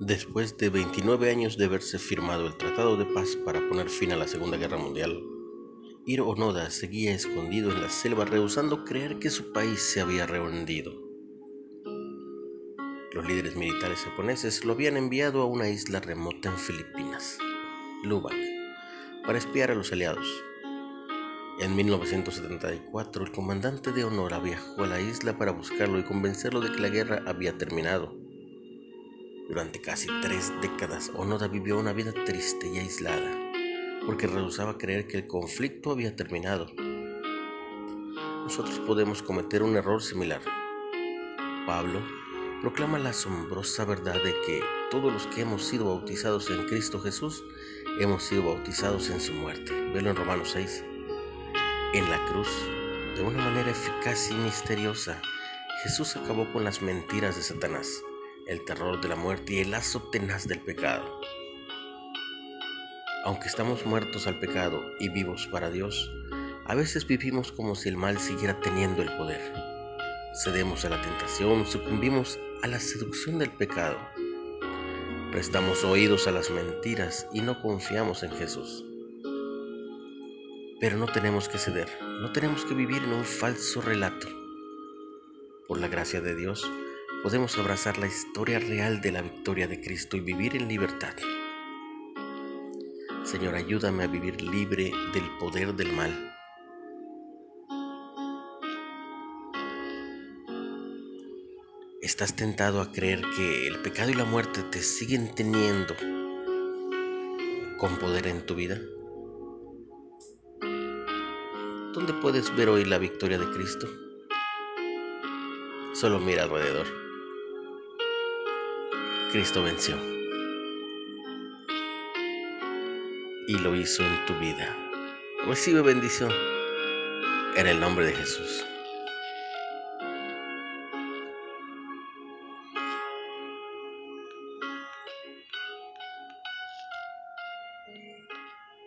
Después de 29 años de haberse firmado el Tratado de Paz para poner fin a la Segunda Guerra Mundial, Hiro Onoda seguía escondido en la selva rehusando creer que su país se había rendido. Los líderes militares japoneses lo habían enviado a una isla remota en Filipinas, Lubac, para espiar a los aliados. En 1974, el comandante de Honora viajó a la isla para buscarlo y convencerlo de que la guerra había terminado. Durante casi tres décadas, Onoda vivió una vida triste y aislada, porque rehusaba creer que el conflicto había terminado. Nosotros podemos cometer un error similar. Pablo proclama la asombrosa verdad de que todos los que hemos sido bautizados en Cristo Jesús hemos sido bautizados en su muerte. Velo en Romanos 6. En la cruz, de una manera eficaz y misteriosa, Jesús acabó con las mentiras de Satanás el terror de la muerte y el lazo tenaz del pecado. Aunque estamos muertos al pecado y vivos para Dios, a veces vivimos como si el mal siguiera teniendo el poder. Cedemos a la tentación, sucumbimos a la seducción del pecado. Prestamos oídos a las mentiras y no confiamos en Jesús. Pero no tenemos que ceder, no tenemos que vivir en un falso relato. Por la gracia de Dios, podemos abrazar la historia real de la victoria de Cristo y vivir en libertad. Señor, ayúdame a vivir libre del poder del mal. ¿Estás tentado a creer que el pecado y la muerte te siguen teniendo con poder en tu vida? ¿Dónde puedes ver hoy la victoria de Cristo? Solo mira alrededor. Cristo venció. Y lo hizo en tu vida. Recibe bendición en el nombre de Jesús.